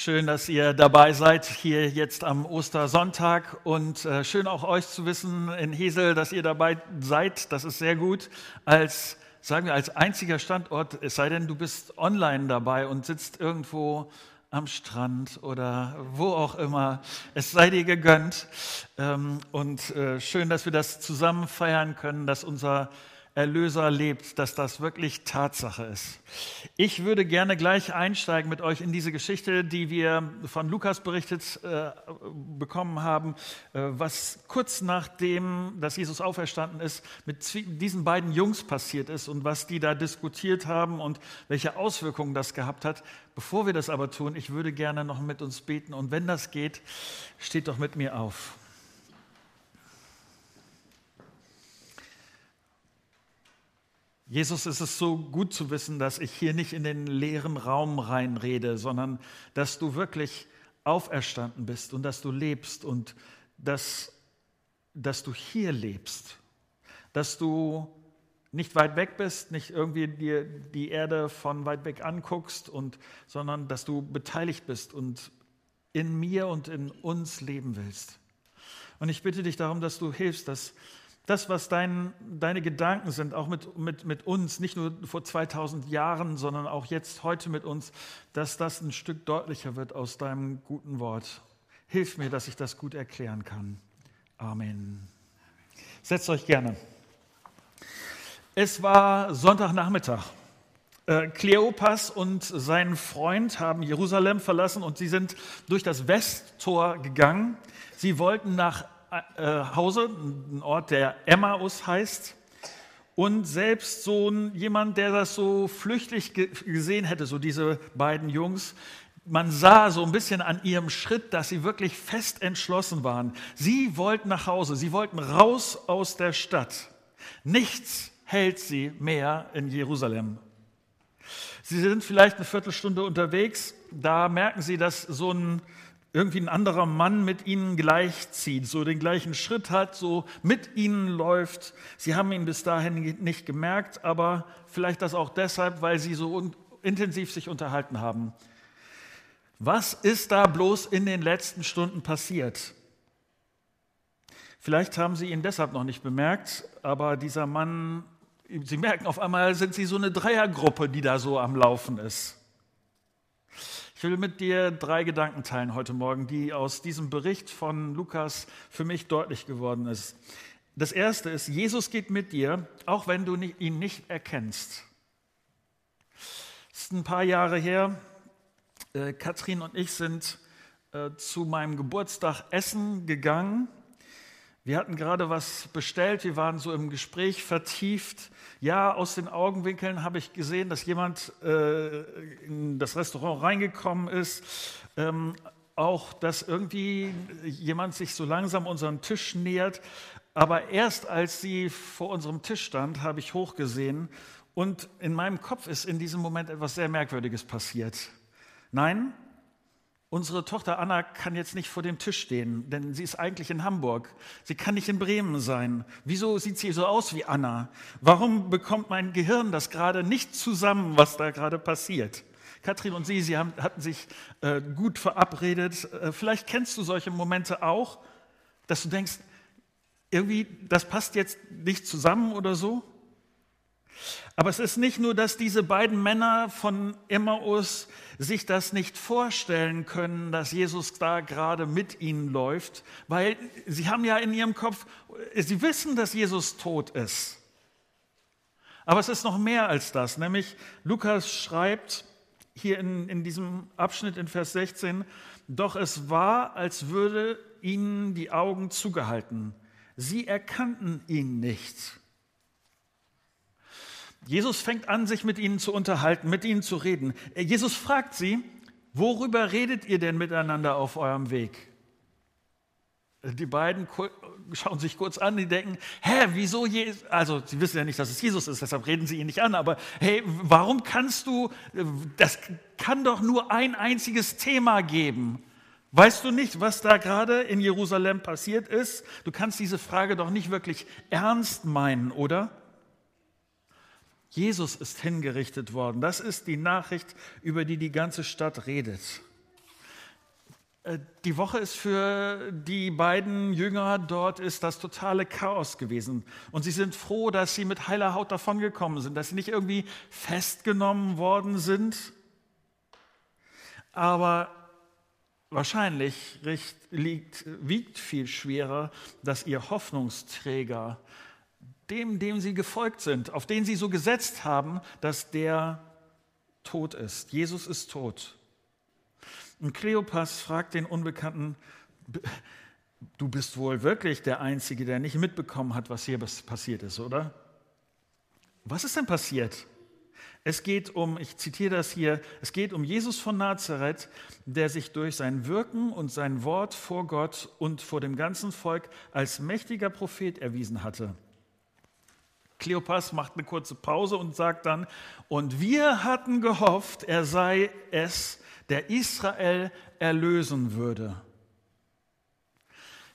Schön, dass ihr dabei seid hier jetzt am Ostersonntag und äh, schön auch euch zu wissen in Hesel, dass ihr dabei seid. Das ist sehr gut. Als sagen wir als einziger Standort, es sei denn, du bist online dabei und sitzt irgendwo am Strand oder wo auch immer. Es sei dir gegönnt. Ähm, und äh, schön, dass wir das zusammen feiern können, dass unser Erlöser lebt, dass das wirklich Tatsache ist. Ich würde gerne gleich einsteigen mit euch in diese Geschichte, die wir von Lukas berichtet äh, bekommen haben, äh, was kurz nachdem, dass Jesus auferstanden ist, mit diesen beiden Jungs passiert ist und was die da diskutiert haben und welche Auswirkungen das gehabt hat. Bevor wir das aber tun, ich würde gerne noch mit uns beten und wenn das geht, steht doch mit mir auf. Jesus, es ist so gut zu wissen, dass ich hier nicht in den leeren Raum reinrede, sondern dass du wirklich auferstanden bist und dass du lebst und dass, dass du hier lebst, dass du nicht weit weg bist, nicht irgendwie dir die Erde von weit weg anguckst, und, sondern dass du beteiligt bist und in mir und in uns leben willst. Und ich bitte dich darum, dass du hilfst, dass das, was dein, deine Gedanken sind, auch mit, mit, mit uns, nicht nur vor 2000 Jahren, sondern auch jetzt, heute mit uns, dass das ein Stück deutlicher wird aus deinem guten Wort. Hilf mir, dass ich das gut erklären kann. Amen. Setzt euch gerne. Es war Sonntagnachmittag. Äh, Kleopas und sein Freund haben Jerusalem verlassen und sie sind durch das Westtor gegangen. Sie wollten nach Hause, ein Ort, der Emmaus heißt. Und selbst so ein, jemand, der das so flüchtig gesehen hätte, so diese beiden Jungs, man sah so ein bisschen an ihrem Schritt, dass sie wirklich fest entschlossen waren. Sie wollten nach Hause, sie wollten raus aus der Stadt. Nichts hält sie mehr in Jerusalem. Sie sind vielleicht eine Viertelstunde unterwegs, da merken sie, dass so ein irgendwie ein anderer Mann mit ihnen gleichzieht, so den gleichen Schritt hat, so mit ihnen läuft. Sie haben ihn bis dahin nicht gemerkt, aber vielleicht das auch deshalb, weil sie so intensiv sich unterhalten haben. Was ist da bloß in den letzten Stunden passiert? Vielleicht haben Sie ihn deshalb noch nicht bemerkt, aber dieser Mann, Sie merken auf einmal, sind Sie so eine Dreiergruppe, die da so am Laufen ist. Ich will mit dir drei Gedanken teilen heute Morgen, die aus diesem Bericht von Lukas für mich deutlich geworden ist. Das erste ist, Jesus geht mit dir, auch wenn du ihn nicht erkennst. Es ist ein paar Jahre her. Äh, Katrin und ich sind äh, zu meinem Geburtstag essen gegangen wir hatten gerade was bestellt, wir waren so im Gespräch vertieft. Ja, aus den Augenwinkeln habe ich gesehen, dass jemand äh, in das Restaurant reingekommen ist. Ähm, auch, dass irgendwie jemand sich so langsam unseren Tisch nähert. Aber erst als sie vor unserem Tisch stand, habe ich hochgesehen und in meinem Kopf ist in diesem Moment etwas sehr Merkwürdiges passiert. Nein, Unsere Tochter Anna kann jetzt nicht vor dem Tisch stehen, denn sie ist eigentlich in Hamburg. Sie kann nicht in Bremen sein. Wieso sieht sie so aus wie Anna? Warum bekommt mein Gehirn das gerade nicht zusammen, was da gerade passiert? Katrin und Sie, Sie haben, hatten sich äh, gut verabredet. Äh, vielleicht kennst du solche Momente auch, dass du denkst, irgendwie, das passt jetzt nicht zusammen oder so. Aber es ist nicht nur, dass diese beiden Männer von Emmaus sich das nicht vorstellen können, dass Jesus da gerade mit ihnen läuft, weil sie haben ja in ihrem Kopf, sie wissen, dass Jesus tot ist. Aber es ist noch mehr als das, nämlich Lukas schreibt hier in, in diesem Abschnitt in Vers 16, doch es war, als würde ihnen die Augen zugehalten. Sie erkannten ihn nicht. Jesus fängt an, sich mit ihnen zu unterhalten, mit ihnen zu reden. Jesus fragt sie, worüber redet ihr denn miteinander auf eurem Weg? Die beiden schauen sich kurz an, die denken, hä, wieso Jesus? Also, sie wissen ja nicht, dass es Jesus ist, deshalb reden sie ihn nicht an, aber hey, warum kannst du, das kann doch nur ein einziges Thema geben. Weißt du nicht, was da gerade in Jerusalem passiert ist? Du kannst diese Frage doch nicht wirklich ernst meinen, oder? Jesus ist hingerichtet worden. Das ist die Nachricht, über die die ganze Stadt redet. Äh, die Woche ist für die beiden Jünger dort ist das totale Chaos gewesen. Und sie sind froh, dass sie mit heiler Haut davongekommen sind, dass sie nicht irgendwie festgenommen worden sind. Aber wahrscheinlich liegt, wiegt viel schwerer, dass ihr Hoffnungsträger, dem, dem sie gefolgt sind, auf den sie so gesetzt haben, dass der tot ist. Jesus ist tot. Und Kleopas fragt den Unbekannten, du bist wohl wirklich der Einzige, der nicht mitbekommen hat, was hier passiert ist, oder? Was ist denn passiert? Es geht um, ich zitiere das hier, es geht um Jesus von Nazareth, der sich durch sein Wirken und sein Wort vor Gott und vor dem ganzen Volk als mächtiger Prophet erwiesen hatte. Kleopas macht eine kurze Pause und sagt dann, und wir hatten gehofft, er sei es, der Israel erlösen würde.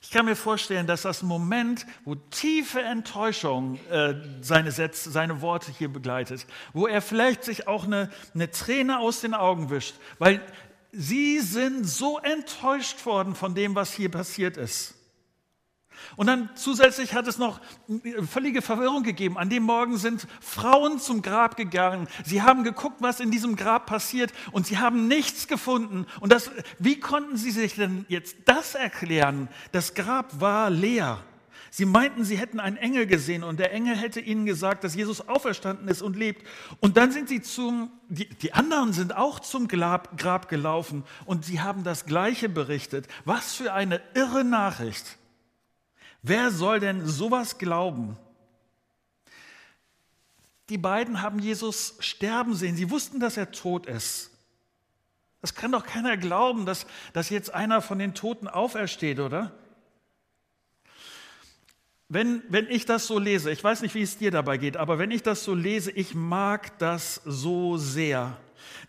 Ich kann mir vorstellen, dass das Moment, wo tiefe Enttäuschung äh, seine, Sätze, seine Worte hier begleitet, wo er vielleicht sich auch eine, eine Träne aus den Augen wischt, weil sie sind so enttäuscht worden von dem, was hier passiert ist. Und dann zusätzlich hat es noch völlige Verwirrung gegeben. An dem Morgen sind Frauen zum Grab gegangen. Sie haben geguckt, was in diesem Grab passiert und sie haben nichts gefunden. Und das, wie konnten sie sich denn jetzt das erklären? Das Grab war leer. Sie meinten, sie hätten einen Engel gesehen und der Engel hätte ihnen gesagt, dass Jesus auferstanden ist und lebt. Und dann sind sie zum, die, die anderen sind auch zum Grab, Grab gelaufen und sie haben das Gleiche berichtet. Was für eine irre Nachricht. Wer soll denn sowas glauben? Die beiden haben Jesus sterben sehen. Sie wussten, dass er tot ist. Das kann doch keiner glauben, dass, dass jetzt einer von den Toten aufersteht, oder? Wenn, wenn ich das so lese, ich weiß nicht, wie es dir dabei geht, aber wenn ich das so lese, ich mag das so sehr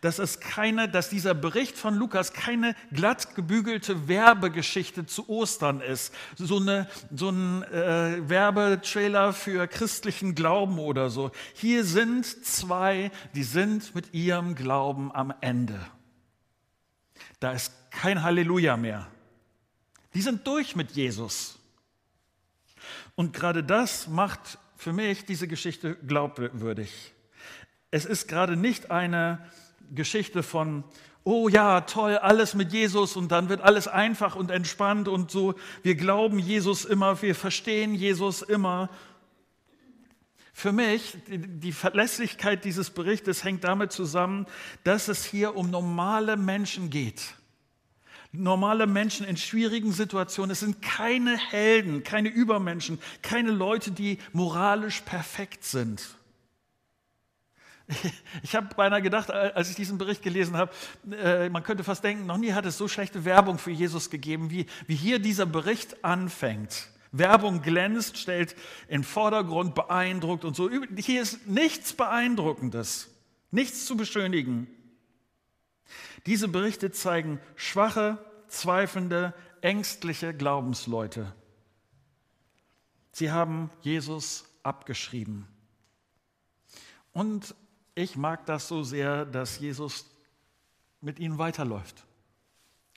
dass es keine, dass dieser Bericht von Lukas keine glatt gebügelte Werbegeschichte zu Ostern ist, so, eine, so ein äh, Werbetrailer für christlichen Glauben oder so. Hier sind zwei, die sind mit ihrem Glauben am Ende. Da ist kein Halleluja mehr. Die sind durch mit Jesus. Und gerade das macht für mich diese Geschichte glaubwürdig. Es ist gerade nicht eine Geschichte von, oh ja, toll, alles mit Jesus und dann wird alles einfach und entspannt und so. Wir glauben Jesus immer, wir verstehen Jesus immer. Für mich, die Verlässlichkeit dieses Berichtes hängt damit zusammen, dass es hier um normale Menschen geht. Normale Menschen in schwierigen Situationen. Es sind keine Helden, keine Übermenschen, keine Leute, die moralisch perfekt sind. Ich habe beinahe gedacht, als ich diesen Bericht gelesen habe, äh, man könnte fast denken, noch nie hat es so schlechte Werbung für Jesus gegeben, wie, wie hier dieser Bericht anfängt. Werbung glänzt, stellt in Vordergrund, beeindruckt und so. Hier ist nichts Beeindruckendes, nichts zu beschönigen. Diese Berichte zeigen schwache, zweifelnde, ängstliche Glaubensleute. Sie haben Jesus abgeschrieben. Und ich mag das so sehr, dass Jesus mit ihnen weiterläuft.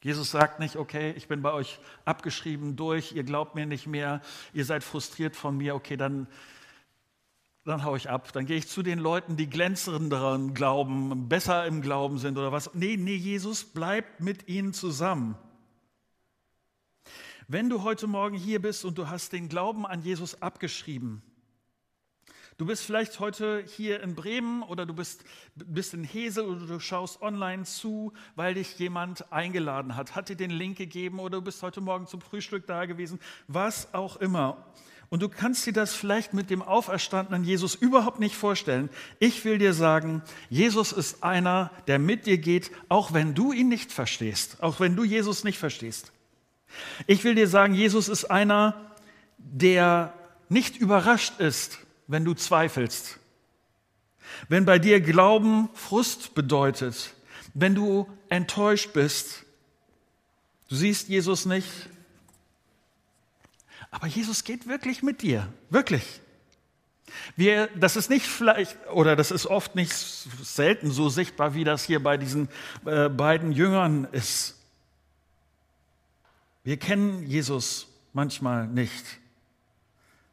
Jesus sagt nicht, okay, ich bin bei euch abgeschrieben durch, ihr glaubt mir nicht mehr, ihr seid frustriert von mir, okay, dann, dann hau ich ab. Dann gehe ich zu den Leuten, die glänzenderen Glauben, besser im Glauben sind oder was. Nee, nee, Jesus bleibt mit ihnen zusammen. Wenn du heute Morgen hier bist und du hast den Glauben an Jesus abgeschrieben, Du bist vielleicht heute hier in Bremen oder du bist, bist in Hesel oder du schaust online zu, weil dich jemand eingeladen hat, hat dir den Link gegeben oder du bist heute Morgen zum Frühstück da gewesen, was auch immer. Und du kannst dir das vielleicht mit dem auferstandenen Jesus überhaupt nicht vorstellen. Ich will dir sagen, Jesus ist einer, der mit dir geht, auch wenn du ihn nicht verstehst, auch wenn du Jesus nicht verstehst. Ich will dir sagen, Jesus ist einer, der nicht überrascht ist, wenn du zweifelst, wenn bei dir Glauben Frust bedeutet, wenn du enttäuscht bist, du siehst Jesus nicht, aber Jesus geht wirklich mit dir, wirklich. Wir, das ist nicht vielleicht, oder das ist oft nicht selten so sichtbar, wie das hier bei diesen äh, beiden Jüngern ist. Wir kennen Jesus manchmal nicht.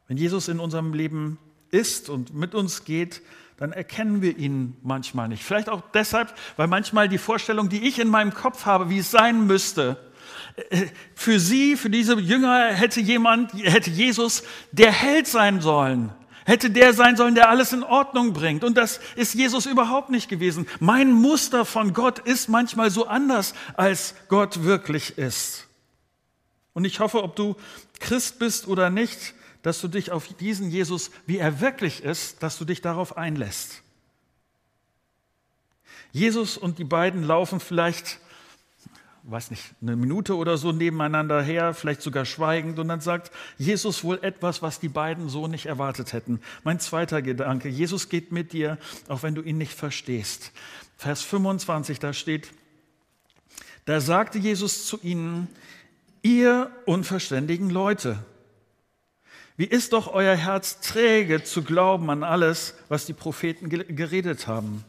Wenn Jesus in unserem Leben ist und mit uns geht, dann erkennen wir ihn manchmal nicht. Vielleicht auch deshalb, weil manchmal die Vorstellung, die ich in meinem Kopf habe, wie es sein müsste, äh, für sie, für diese Jünger hätte jemand, hätte Jesus der Held sein sollen, hätte der sein sollen, der alles in Ordnung bringt. Und das ist Jesus überhaupt nicht gewesen. Mein Muster von Gott ist manchmal so anders, als Gott wirklich ist. Und ich hoffe, ob du Christ bist oder nicht, dass du dich auf diesen Jesus, wie er wirklich ist, dass du dich darauf einlässt. Jesus und die beiden laufen vielleicht weiß nicht, eine Minute oder so nebeneinander her, vielleicht sogar schweigend. Und dann sagt Jesus wohl etwas, was die beiden so nicht erwartet hätten. Mein zweiter Gedanke, Jesus geht mit dir, auch wenn du ihn nicht verstehst. Vers 25, da steht, da sagte Jesus zu ihnen, ihr unverständigen Leute, wie ist doch euer Herz träge zu glauben an alles, was die Propheten geredet haben?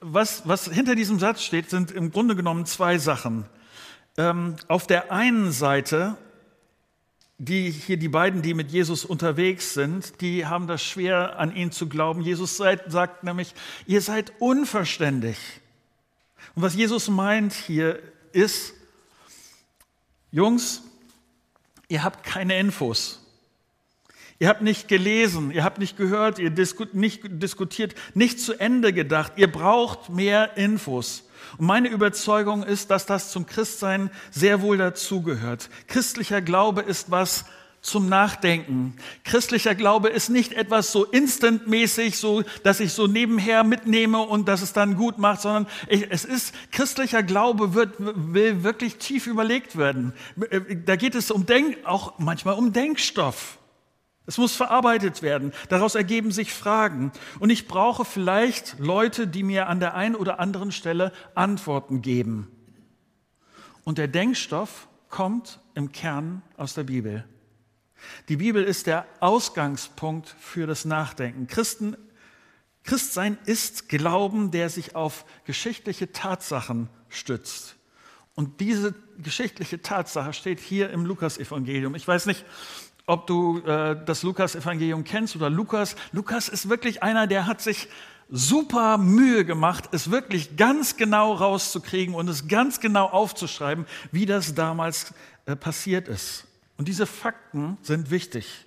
was, was hinter diesem Satz steht, sind im Grunde genommen zwei Sachen. Ähm, auf der einen Seite, die hier die beiden, die mit Jesus unterwegs sind, die haben das schwer an ihn zu glauben. Jesus seid, sagt nämlich, ihr seid unverständig. Und was Jesus meint hier ist, Jungs, ihr habt keine Infos. Ihr habt nicht gelesen, ihr habt nicht gehört, ihr disku nicht diskutiert, nicht zu Ende gedacht. Ihr braucht mehr Infos. Und meine Überzeugung ist, dass das zum Christsein sehr wohl dazugehört. Christlicher Glaube ist was zum Nachdenken. Christlicher Glaube ist nicht etwas so instantmäßig, so, dass ich so nebenher mitnehme und dass es dann gut macht, sondern ich, es ist, christlicher Glaube wird, will wirklich tief überlegt werden. Da geht es um Denk, auch manchmal um Denkstoff. Es muss verarbeitet werden. Daraus ergeben sich Fragen. Und ich brauche vielleicht Leute, die mir an der einen oder anderen Stelle Antworten geben. Und der Denkstoff kommt im Kern aus der Bibel. Die Bibel ist der Ausgangspunkt für das Nachdenken. Christen, Christsein ist Glauben, der sich auf geschichtliche Tatsachen stützt. Und diese geschichtliche Tatsache steht hier im Lukasevangelium. Ich weiß nicht, ob du äh, das Lukas-Evangelium kennst oder Lukas. Lukas ist wirklich einer, der hat sich super Mühe gemacht, es wirklich ganz genau rauszukriegen und es ganz genau aufzuschreiben, wie das damals äh, passiert ist. Und diese Fakten sind wichtig.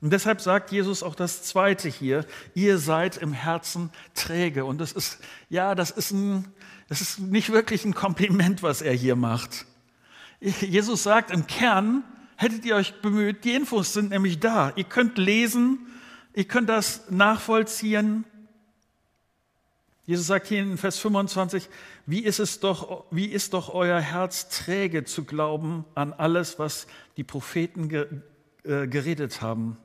Und deshalb sagt Jesus auch das Zweite hier, ihr seid im Herzen träge. Und das ist, ja, das ist, ein, das ist nicht wirklich ein Kompliment, was er hier macht. Jesus sagt im Kern, hättet ihr euch bemüht, die Infos sind nämlich da. Ihr könnt lesen, ihr könnt das nachvollziehen. Jesus sagt hier in Vers 25, wie ist es doch, wie ist doch euer Herz träge zu glauben an alles, was die Propheten ge, äh, geredet haben.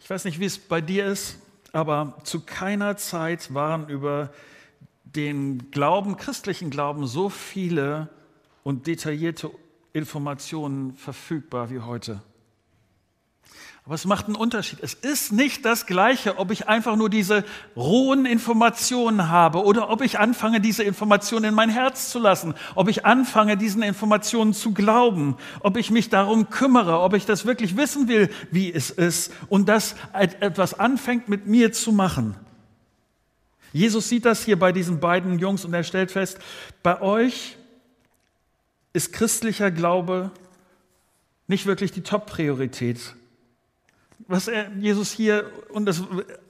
Ich weiß nicht, wie es bei dir ist, aber zu keiner Zeit waren über den Glauben, christlichen Glauben, so viele und detaillierte Informationen verfügbar wie heute. Aber es macht einen Unterschied. Es ist nicht das Gleiche, ob ich einfach nur diese rohen Informationen habe oder ob ich anfange, diese Informationen in mein Herz zu lassen, ob ich anfange, diesen Informationen zu glauben, ob ich mich darum kümmere, ob ich das wirklich wissen will, wie es ist und das etwas anfängt mit mir zu machen. Jesus sieht das hier bei diesen beiden Jungs und er stellt fest, bei euch ist christlicher Glaube nicht wirklich die Top-Priorität. Was er, Jesus hier, und das,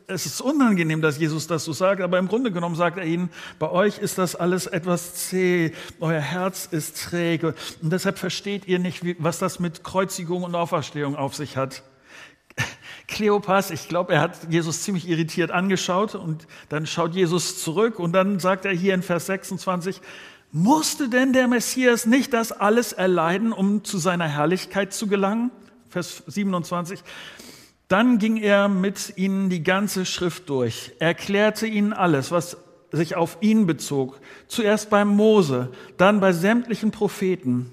es ist unangenehm, dass Jesus das so sagt, aber im Grunde genommen sagt er ihnen, bei euch ist das alles etwas zäh, euer Herz ist träge und deshalb versteht ihr nicht, wie, was das mit Kreuzigung und Auferstehung auf sich hat. Kleopas, ich glaube, er hat Jesus ziemlich irritiert angeschaut und dann schaut Jesus zurück und dann sagt er hier in Vers 26, musste denn der Messias nicht das alles erleiden, um zu seiner Herrlichkeit zu gelangen? Vers 27. Dann ging er mit ihnen die ganze Schrift durch, erklärte ihnen alles, was sich auf ihn bezog. Zuerst beim Mose, dann bei sämtlichen Propheten.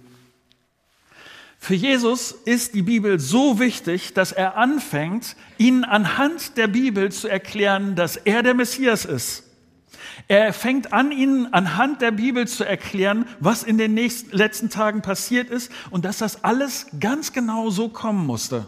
Für Jesus ist die Bibel so wichtig, dass er anfängt, ihnen anhand der Bibel zu erklären, dass er der Messias ist. Er fängt an, ihnen anhand der Bibel zu erklären, was in den nächsten, letzten Tagen passiert ist und dass das alles ganz genau so kommen musste.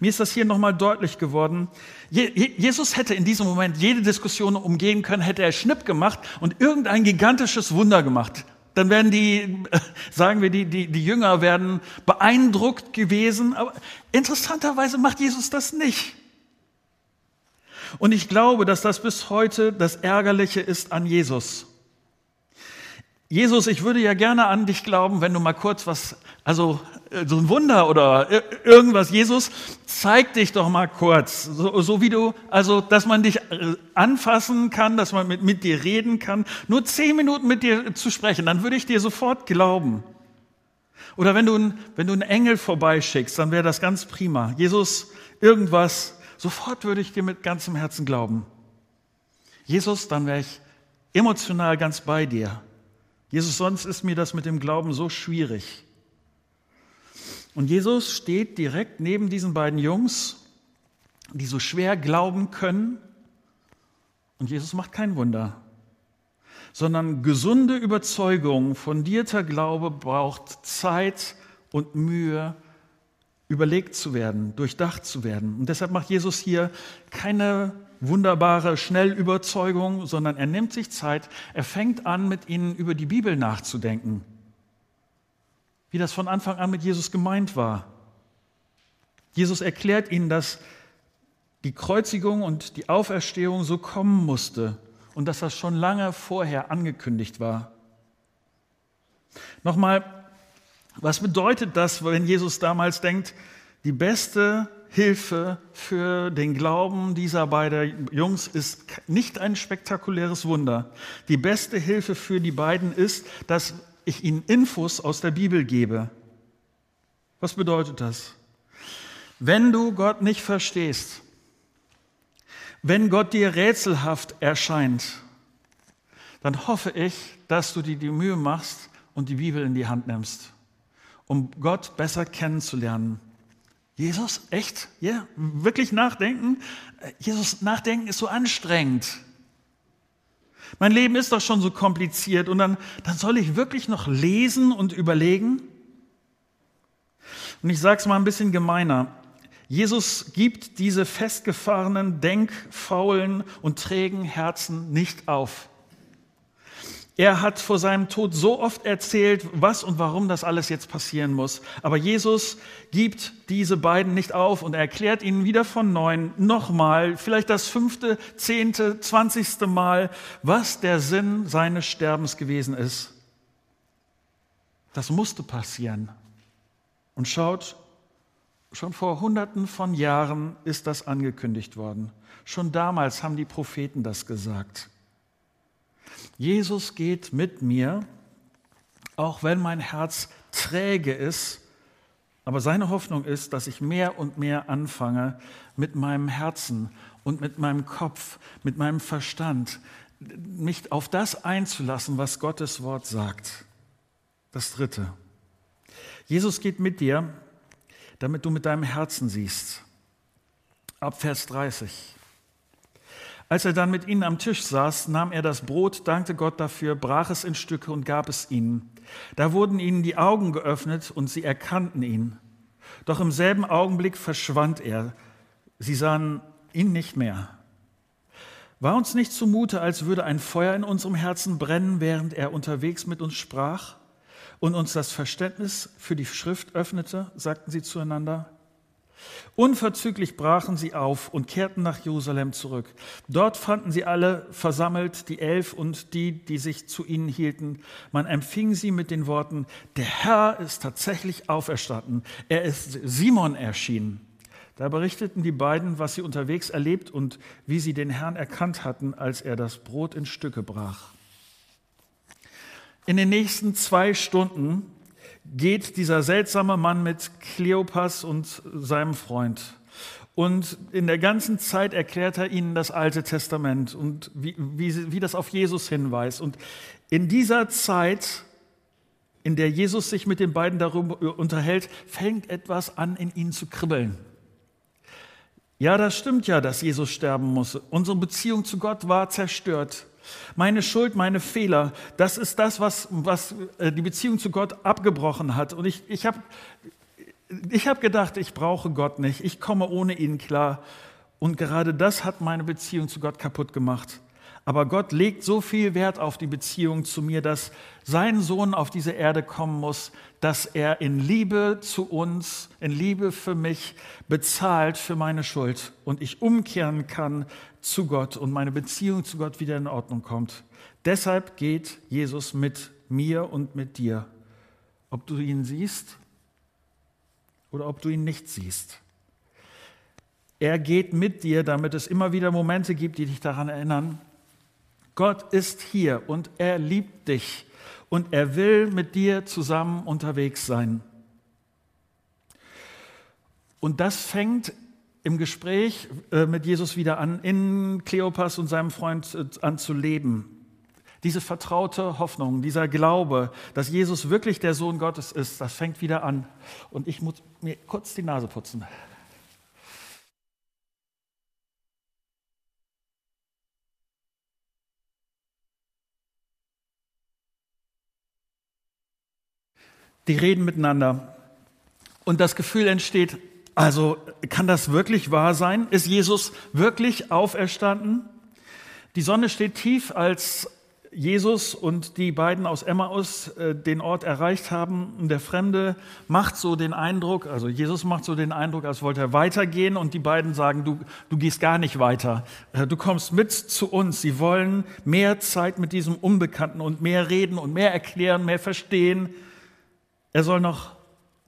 Mir ist das hier nochmal deutlich geworden. Jesus hätte in diesem Moment jede Diskussion umgehen können, hätte er Schnipp gemacht und irgendein gigantisches Wunder gemacht. Dann werden die, sagen wir, die, die, die Jünger werden beeindruckt gewesen. Aber interessanterweise macht Jesus das nicht. Und ich glaube, dass das bis heute das Ärgerliche ist an Jesus. Jesus, ich würde ja gerne an dich glauben, wenn du mal kurz was, also äh, so ein Wunder oder irgendwas. Jesus, zeig dich doch mal kurz, so, so, wie du, also dass man dich äh, anfassen kann, dass man mit, mit dir reden kann. Nur zehn Minuten mit dir zu sprechen, dann würde ich dir sofort glauben. Oder wenn du, wenn du einen Engel vorbeischickst, dann wäre das ganz prima. Jesus, irgendwas, sofort würde ich dir mit ganzem Herzen glauben. Jesus, dann wäre ich emotional ganz bei dir. Jesus, sonst ist mir das mit dem Glauben so schwierig. Und Jesus steht direkt neben diesen beiden Jungs, die so schwer glauben können. Und Jesus macht kein Wunder, sondern gesunde Überzeugung, fundierter Glaube braucht Zeit und Mühe überlegt zu werden, durchdacht zu werden. Und deshalb macht Jesus hier keine wunderbare Schnellüberzeugung, sondern er nimmt sich Zeit, er fängt an, mit ihnen über die Bibel nachzudenken, wie das von Anfang an mit Jesus gemeint war. Jesus erklärt ihnen, dass die Kreuzigung und die Auferstehung so kommen musste und dass das schon lange vorher angekündigt war. Nochmal was bedeutet das, wenn Jesus damals denkt, die beste Hilfe für den Glauben dieser beiden Jungs ist nicht ein spektakuläres Wunder. Die beste Hilfe für die beiden ist, dass ich ihnen Infos aus der Bibel gebe. Was bedeutet das? Wenn du Gott nicht verstehst, wenn Gott dir rätselhaft erscheint, dann hoffe ich, dass du dir die Mühe machst und die Bibel in die Hand nimmst um Gott besser kennenzulernen. Jesus, echt? Ja, wirklich nachdenken? Jesus, nachdenken ist so anstrengend. Mein Leben ist doch schon so kompliziert und dann, dann soll ich wirklich noch lesen und überlegen? Und ich sage es mal ein bisschen gemeiner. Jesus gibt diese festgefahrenen, denkfaulen und trägen Herzen nicht auf. Er hat vor seinem Tod so oft erzählt, was und warum das alles jetzt passieren muss. Aber Jesus gibt diese beiden nicht auf und er erklärt ihnen wieder von neuem, nochmal, vielleicht das fünfte, zehnte, zwanzigste Mal, was der Sinn seines Sterbens gewesen ist. Das musste passieren. Und schaut, schon vor hunderten von Jahren ist das angekündigt worden. Schon damals haben die Propheten das gesagt. Jesus geht mit mir, auch wenn mein Herz träge ist, aber seine Hoffnung ist, dass ich mehr und mehr anfange, mit meinem Herzen und mit meinem Kopf, mit meinem Verstand, mich auf das einzulassen, was Gottes Wort sagt. Das Dritte. Jesus geht mit dir, damit du mit deinem Herzen siehst. Ab Vers 30. Als er dann mit ihnen am Tisch saß, nahm er das Brot, dankte Gott dafür, brach es in Stücke und gab es ihnen. Da wurden ihnen die Augen geöffnet und sie erkannten ihn. Doch im selben Augenblick verschwand er. Sie sahen ihn nicht mehr. War uns nicht zumute, als würde ein Feuer in unserem Herzen brennen, während er unterwegs mit uns sprach und uns das Verständnis für die Schrift öffnete, sagten sie zueinander. Unverzüglich brachen sie auf und kehrten nach Jerusalem zurück. Dort fanden sie alle versammelt, die Elf und die, die sich zu ihnen hielten. Man empfing sie mit den Worten, der Herr ist tatsächlich auferstanden. Er ist Simon erschienen. Da berichteten die beiden, was sie unterwegs erlebt und wie sie den Herrn erkannt hatten, als er das Brot in Stücke brach. In den nächsten zwei Stunden geht dieser seltsame Mann mit Kleopas und seinem Freund. Und in der ganzen Zeit erklärt er ihnen das Alte Testament und wie, wie, wie das auf Jesus hinweist. Und in dieser Zeit, in der Jesus sich mit den beiden darüber unterhält, fängt etwas an, in ihnen zu kribbeln. Ja, das stimmt ja, dass Jesus sterben musste. Unsere Beziehung zu Gott war zerstört. Meine Schuld, meine Fehler, das ist das, was, was äh, die Beziehung zu Gott abgebrochen hat. Und ich, ich habe ich hab gedacht, ich brauche Gott nicht, ich komme ohne ihn klar. Und gerade das hat meine Beziehung zu Gott kaputt gemacht. Aber Gott legt so viel Wert auf die Beziehung zu mir, dass sein Sohn auf diese Erde kommen muss, dass er in Liebe zu uns, in Liebe für mich bezahlt für meine Schuld und ich umkehren kann zu Gott und meine Beziehung zu Gott wieder in Ordnung kommt. Deshalb geht Jesus mit mir und mit dir, ob du ihn siehst oder ob du ihn nicht siehst. Er geht mit dir, damit es immer wieder Momente gibt, die dich daran erinnern, Gott ist hier und er liebt dich und er will mit dir zusammen unterwegs sein. Und das fängt im Gespräch äh, mit Jesus wieder an, in Kleopas und seinem Freund äh, an zu leben. Diese vertraute Hoffnung, dieser Glaube, dass Jesus wirklich der Sohn Gottes ist, das fängt wieder an. Und ich muss mir kurz die Nase putzen. die reden miteinander. Und das Gefühl entsteht, also kann das wirklich wahr sein? Ist Jesus wirklich auferstanden? Die Sonne steht tief, als Jesus und die beiden aus Emmaus äh, den Ort erreicht haben. Der Fremde macht so den Eindruck, also Jesus macht so den Eindruck, als wollte er weitergehen. Und die beiden sagen, du, du gehst gar nicht weiter. Äh, du kommst mit zu uns. Sie wollen mehr Zeit mit diesem Unbekannten und mehr reden und mehr erklären, mehr verstehen. Er soll noch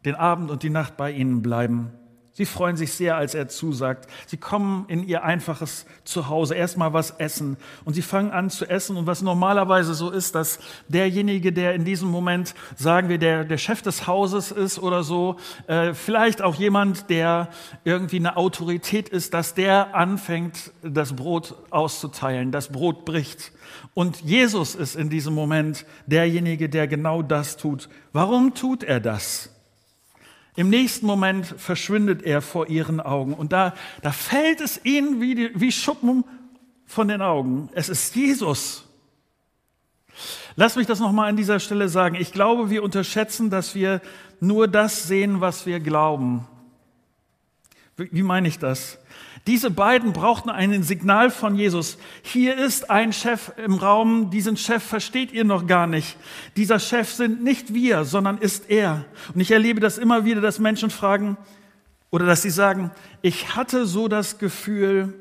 den Abend und die Nacht bei ihnen bleiben. Sie freuen sich sehr, als er zusagt. Sie kommen in ihr einfaches Zuhause, erstmal was essen und sie fangen an zu essen. Und was normalerweise so ist, dass derjenige, der in diesem Moment, sagen wir, der, der Chef des Hauses ist oder so, äh, vielleicht auch jemand, der irgendwie eine Autorität ist, dass der anfängt, das Brot auszuteilen, das Brot bricht. Und Jesus ist in diesem Moment derjenige, der genau das tut. Warum tut er das? Im nächsten Moment verschwindet er vor ihren Augen und da, da fällt es ihnen wie, wie Schuppen von den Augen. Es ist Jesus. Lass mich das nochmal an dieser Stelle sagen. Ich glaube, wir unterschätzen, dass wir nur das sehen, was wir glauben. Wie meine ich das? Diese beiden brauchten ein Signal von Jesus. Hier ist ein Chef im Raum, diesen Chef versteht ihr noch gar nicht. Dieser Chef sind nicht wir, sondern ist er. Und ich erlebe das immer wieder, dass Menschen fragen oder dass sie sagen, ich hatte so das Gefühl,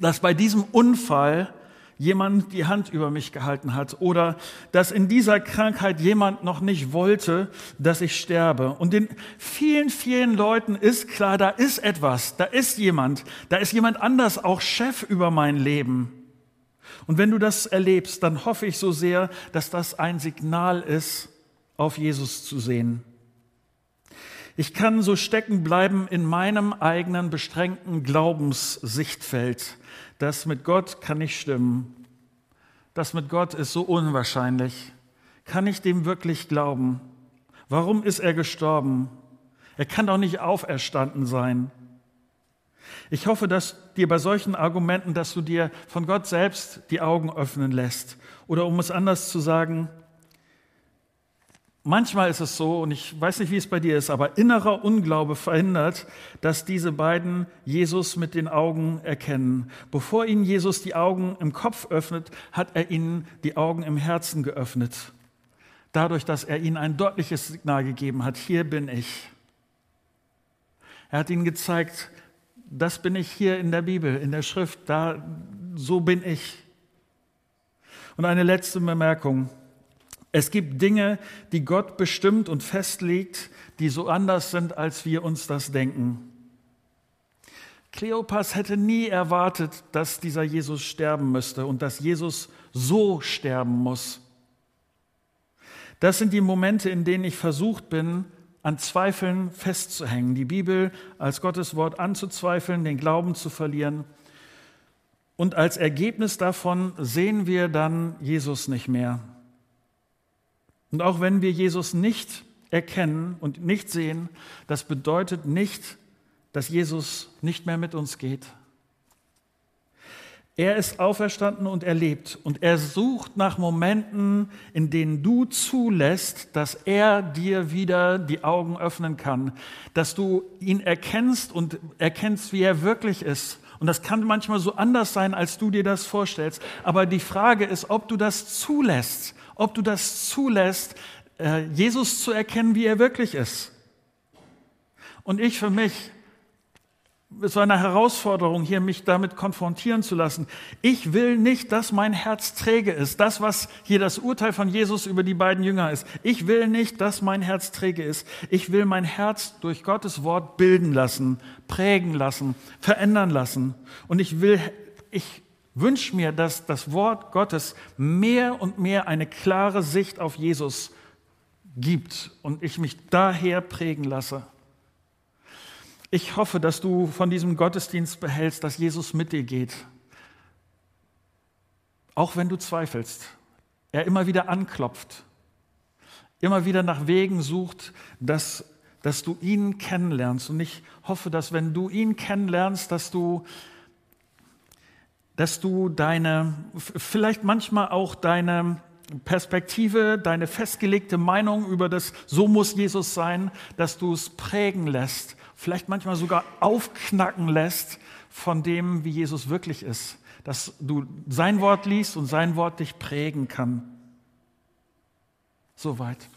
dass bei diesem Unfall jemand die Hand über mich gehalten hat oder dass in dieser Krankheit jemand noch nicht wollte, dass ich sterbe. Und den vielen, vielen Leuten ist klar, da ist etwas, da ist jemand, da ist jemand anders auch Chef über mein Leben. Und wenn du das erlebst, dann hoffe ich so sehr, dass das ein Signal ist, auf Jesus zu sehen. Ich kann so stecken bleiben in meinem eigenen bestrengten Glaubenssichtfeld das mit Gott kann nicht stimmen. Das mit Gott ist so unwahrscheinlich. Kann ich dem wirklich glauben? Warum ist er gestorben? Er kann doch nicht auferstanden sein. Ich hoffe, dass dir bei solchen Argumenten, dass du dir von Gott selbst die Augen öffnen lässt. Oder um es anders zu sagen, Manchmal ist es so, und ich weiß nicht, wie es bei dir ist, aber innerer Unglaube verhindert, dass diese beiden Jesus mit den Augen erkennen. Bevor ihnen Jesus die Augen im Kopf öffnet, hat er ihnen die Augen im Herzen geöffnet. Dadurch, dass er ihnen ein deutliches Signal gegeben hat, hier bin ich. Er hat ihnen gezeigt, das bin ich hier in der Bibel, in der Schrift, da, so bin ich. Und eine letzte Bemerkung. Es gibt Dinge, die Gott bestimmt und festlegt, die so anders sind, als wir uns das denken. Kleopas hätte nie erwartet, dass dieser Jesus sterben müsste und dass Jesus so sterben muss. Das sind die Momente, in denen ich versucht bin, an Zweifeln festzuhängen, die Bibel als Gottes Wort anzuzweifeln, den Glauben zu verlieren. Und als Ergebnis davon sehen wir dann Jesus nicht mehr. Und auch wenn wir Jesus nicht erkennen und nicht sehen, das bedeutet nicht, dass Jesus nicht mehr mit uns geht. Er ist auferstanden und er lebt. Und er sucht nach Momenten, in denen du zulässt, dass er dir wieder die Augen öffnen kann, dass du ihn erkennst und erkennst, wie er wirklich ist. Und das kann manchmal so anders sein, als du dir das vorstellst. Aber die Frage ist, ob du das zulässt, ob du das zulässt, äh, Jesus zu erkennen, wie er wirklich ist. Und ich für mich es war eine Herausforderung, hier mich damit konfrontieren zu lassen. Ich will nicht, dass mein Herz träge ist. Das, was hier das Urteil von Jesus über die beiden Jünger ist. Ich will nicht, dass mein Herz träge ist. Ich will mein Herz durch Gottes Wort bilden lassen, prägen lassen, verändern lassen. Und ich will, ich wünsche mir, dass das Wort Gottes mehr und mehr eine klare Sicht auf Jesus gibt und ich mich daher prägen lasse. Ich hoffe, dass du von diesem Gottesdienst behältst, dass Jesus mit dir geht. Auch wenn du zweifelst. Er immer wieder anklopft. Immer wieder nach Wegen sucht, dass, dass du ihn kennenlernst. Und ich hoffe, dass wenn du ihn kennenlernst, dass du, dass du deine, vielleicht manchmal auch deine Perspektive, deine festgelegte Meinung über das, so muss Jesus sein, dass du es prägen lässt vielleicht manchmal sogar aufknacken lässt von dem, wie Jesus wirklich ist. Dass du sein Wort liest und sein Wort dich prägen kann. Soweit.